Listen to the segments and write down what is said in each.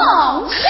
不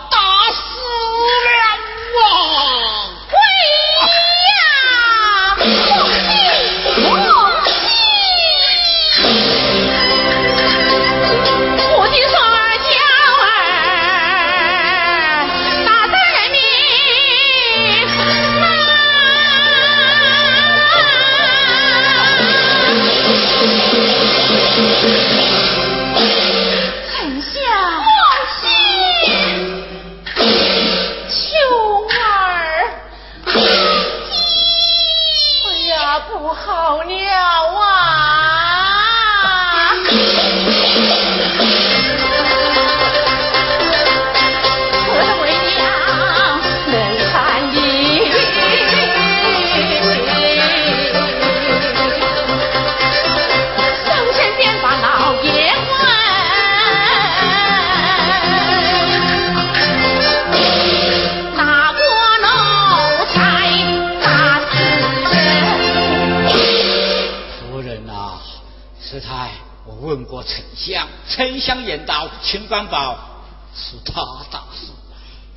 是他大事，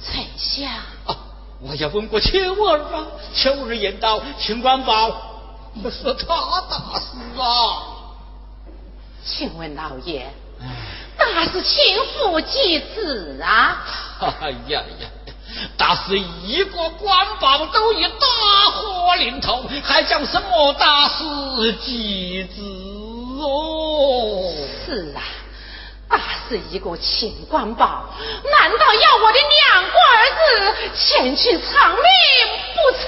丞相啊！我也问过秋儿啊，秋儿言道秦官宝不是他大事啊。请问老爷，大事请父继子啊？哎呀呀，大事一个官宝都已大祸临头，还讲什么大事继子哦？是啊。大是一个秦官宝，难道要我的两个儿子前去偿命不成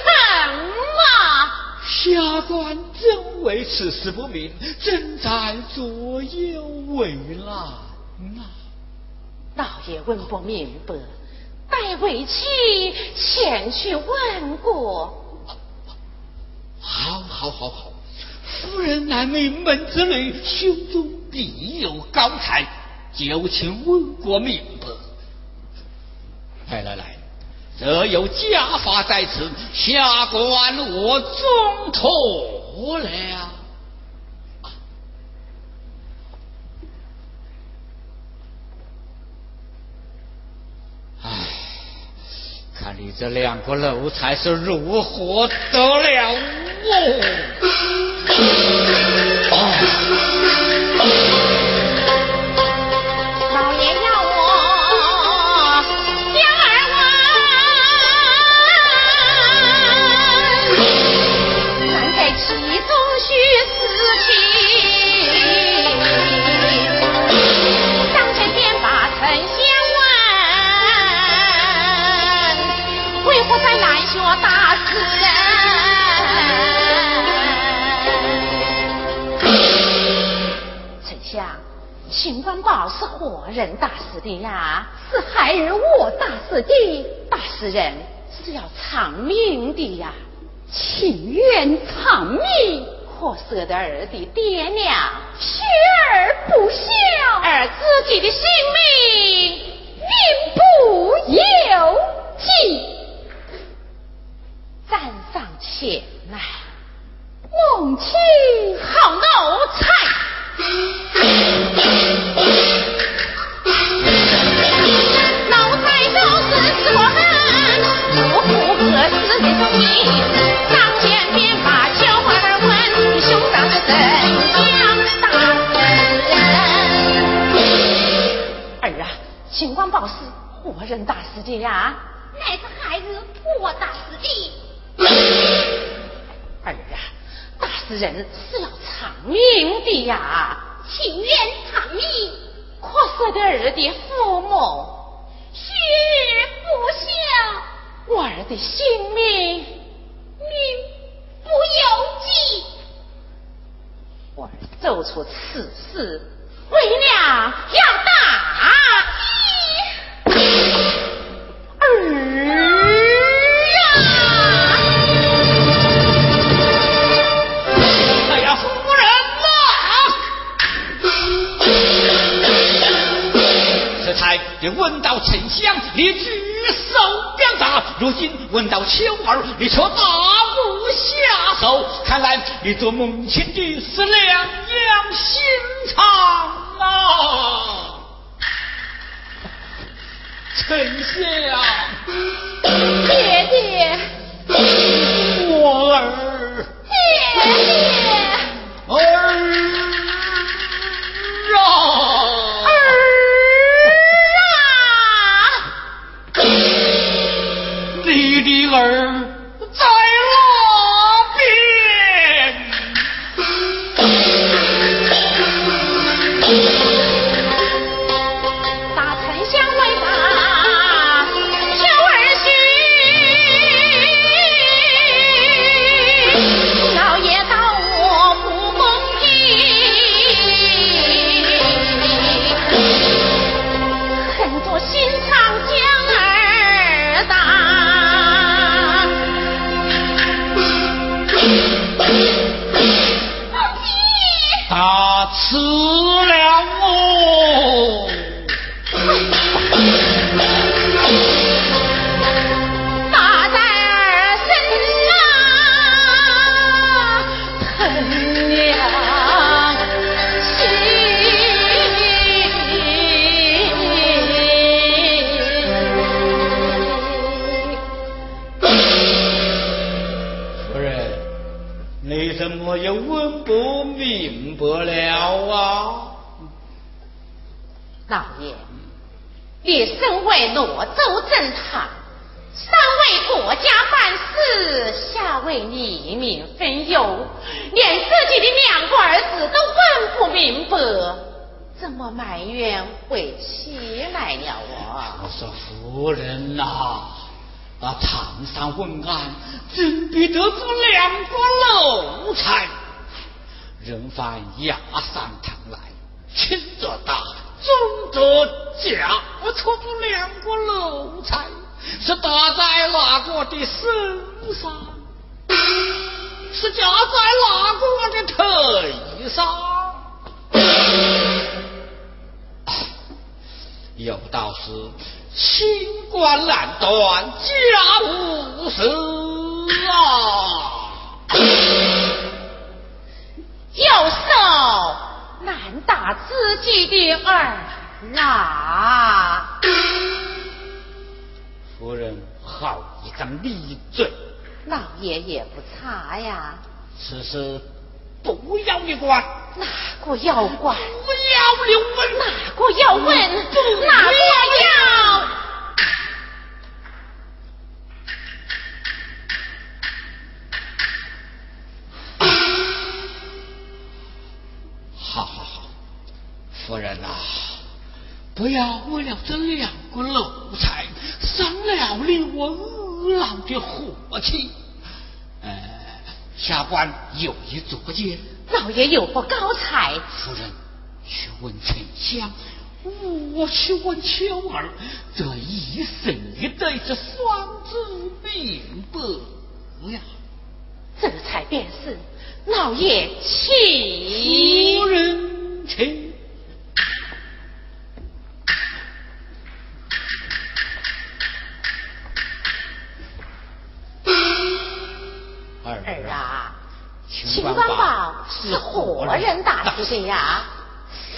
吗？下官真为此事不明，正在左右为难呐。老爷问不明白，待为妻前去问过。好，好，好，好，夫人乃名门之女，胸中必有高才。就请问过明白。来来来，则有家法在此，下官我遵妥了。看你这两个奴才是如何得了我？人是要偿命的呀，情愿偿命，可舍得儿的爹娘，学儿不孝，而自己的性命，命不由己。站上前来，母亲好奴才。时的忠义。上前便把秋儿问，你兄长是怎样大人？儿啊，情况报是活人大师的呀？乃是孩子我大师的。儿啊，大死人是要偿命的呀。情愿偿命，可舍得儿的父母，须不孝，我儿的性命，命不由己。我儿做出此事，为娘要打。你闻到沉香，你举如今闻到秋儿，你却大不下手。看来你做母亲的是两样心肠啊！丞相，爹爹，我儿，爹爹，不明白了啊！老爷，你身为罗州正堂，上为国家办事，下为黎民分忧，连自己的两个儿子都问不明白，怎么埋怨为妻来了啊？我说夫人呐，那堂上问案，怎必得出两个奴才？人犯押上堂来，轻则打，重则夹。我错出两个奴才，是打在哪个的身上？是夹在哪个的腿上？有道是：清官难断家务事啊。右手难打自己的儿啊！夫人好一张利嘴，老爷也不差呀。此事不要你管，哪个要管？不要你问，哪个要问？哪了这两个奴才伤了你我二老的火气。呃，下官有意作见。老爷有何高才？夫人，去问丞相，我去问秋儿，这一生一对是双子明白呀。这才便是。老爷，请。夫人，人打死的呀？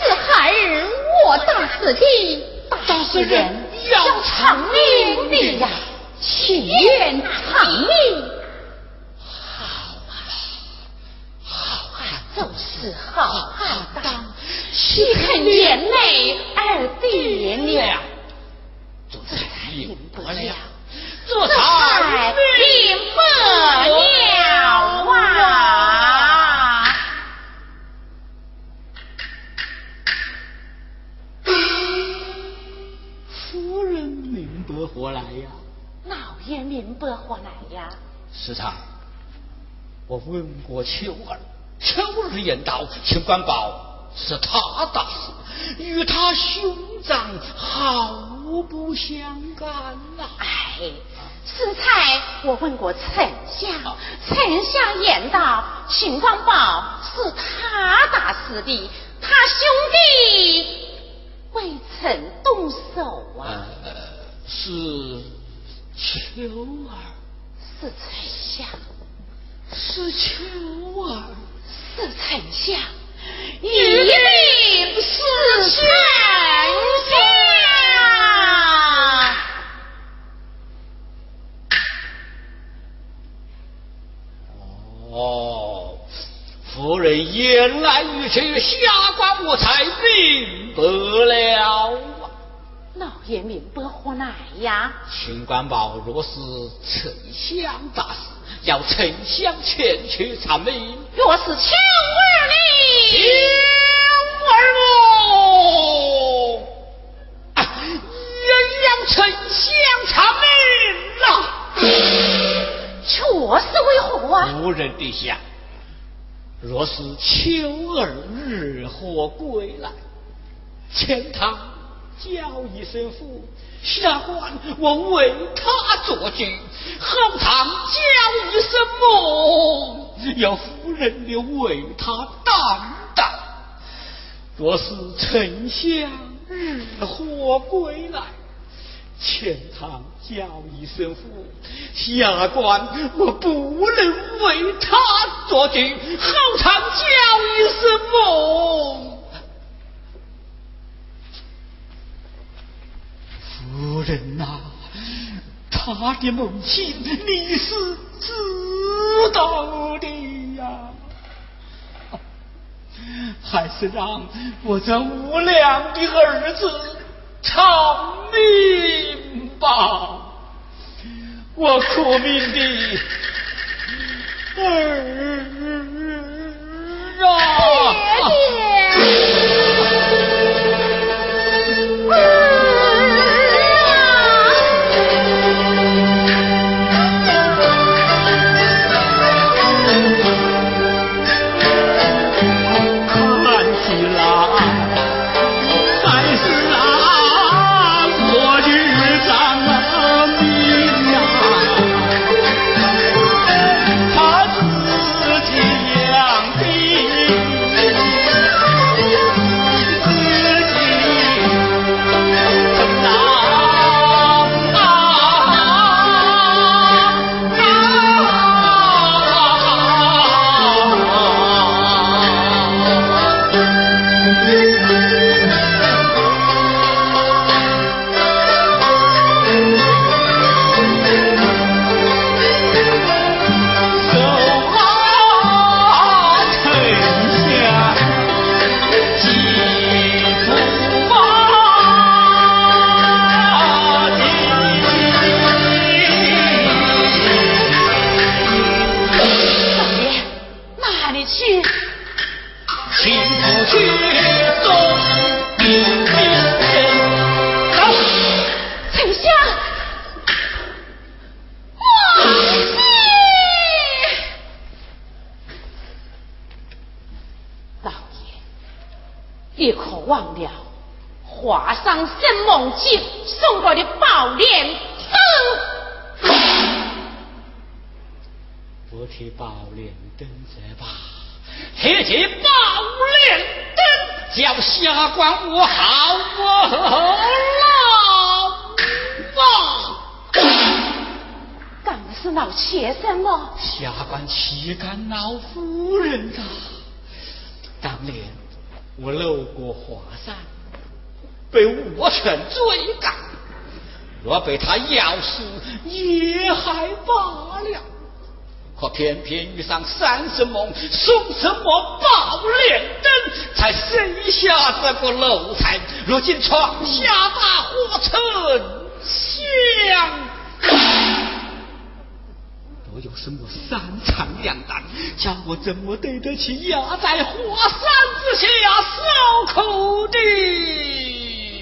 是孩儿我打死的。打死人要偿命的呀，情愿偿命。就是好汉当，岂肯连累二爹娘？这才明白了，这才明白了何来呀？老爷明白何来呀？是才，我问过秋儿。秋儿言道：“秦官宝是他打死，与他兄长毫不相干呐。”哎，师才我问过丞相，丞相言道：“秦官宝是他打死的，他兄弟未曾动手啊。”是秋儿，是丞相，是秋儿。是丞相，一定是丞相。哦，夫人言来语去，下官我才明白了。老爷明白何来呀？秦官宝若是丞相大事。要丞相前去参命。若是秋儿你，秋儿我，也要丞相参命呐。确是为何啊？夫人陛下，若是秋儿日后归来，前堂叫一声父。下官我为他做主，后堂叫一声母，要夫人留为他担当。若是丞相日后归来，前堂叫一声父，下官我不能为他做主，后堂叫一声母。夫人呐，他的母亲你是知道的呀，还是让我这无良的儿子偿命吧，我苦命的儿啊！爹上山生梦境送过的宝莲灯。不提宝莲灯则罢，提起宝莲灯，叫下官我好老干的是老妾什么？下官岂敢老夫人啊！当年我路过华山，被我犬追赶，若被他咬死也还罢了。可偏偏遇上三生梦送什么宝莲灯，才生下这个奴才。如今闯下大祸，丞相都有什么三长两短，叫我怎么对得起压在火山之下受苦的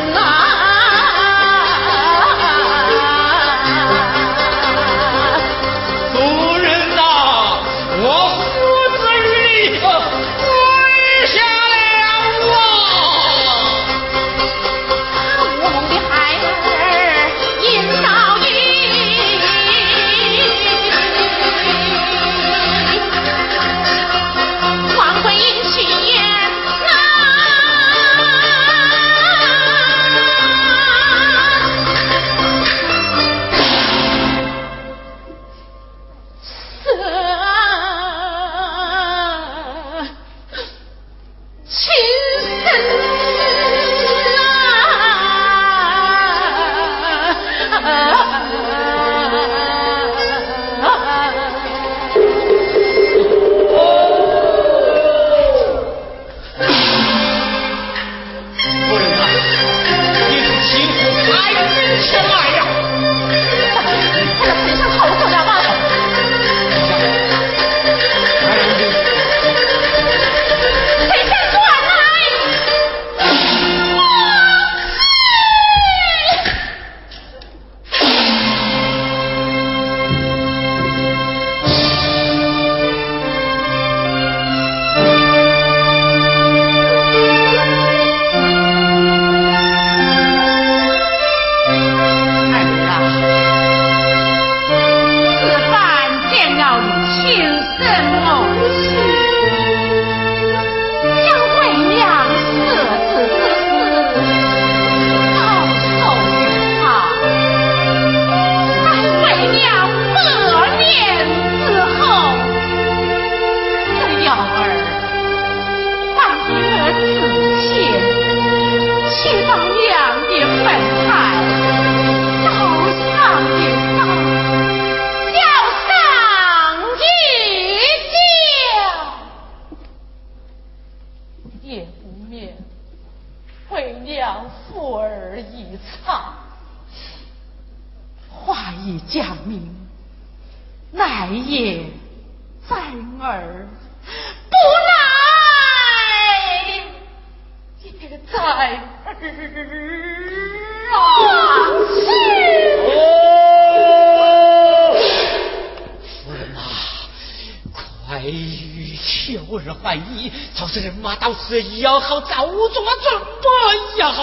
夫夜不眠，为娘妇儿一场。话已讲明，奈也在儿，不来也在儿啊！夫人有人怀疑，曹氏人马到时要好早做准备呀！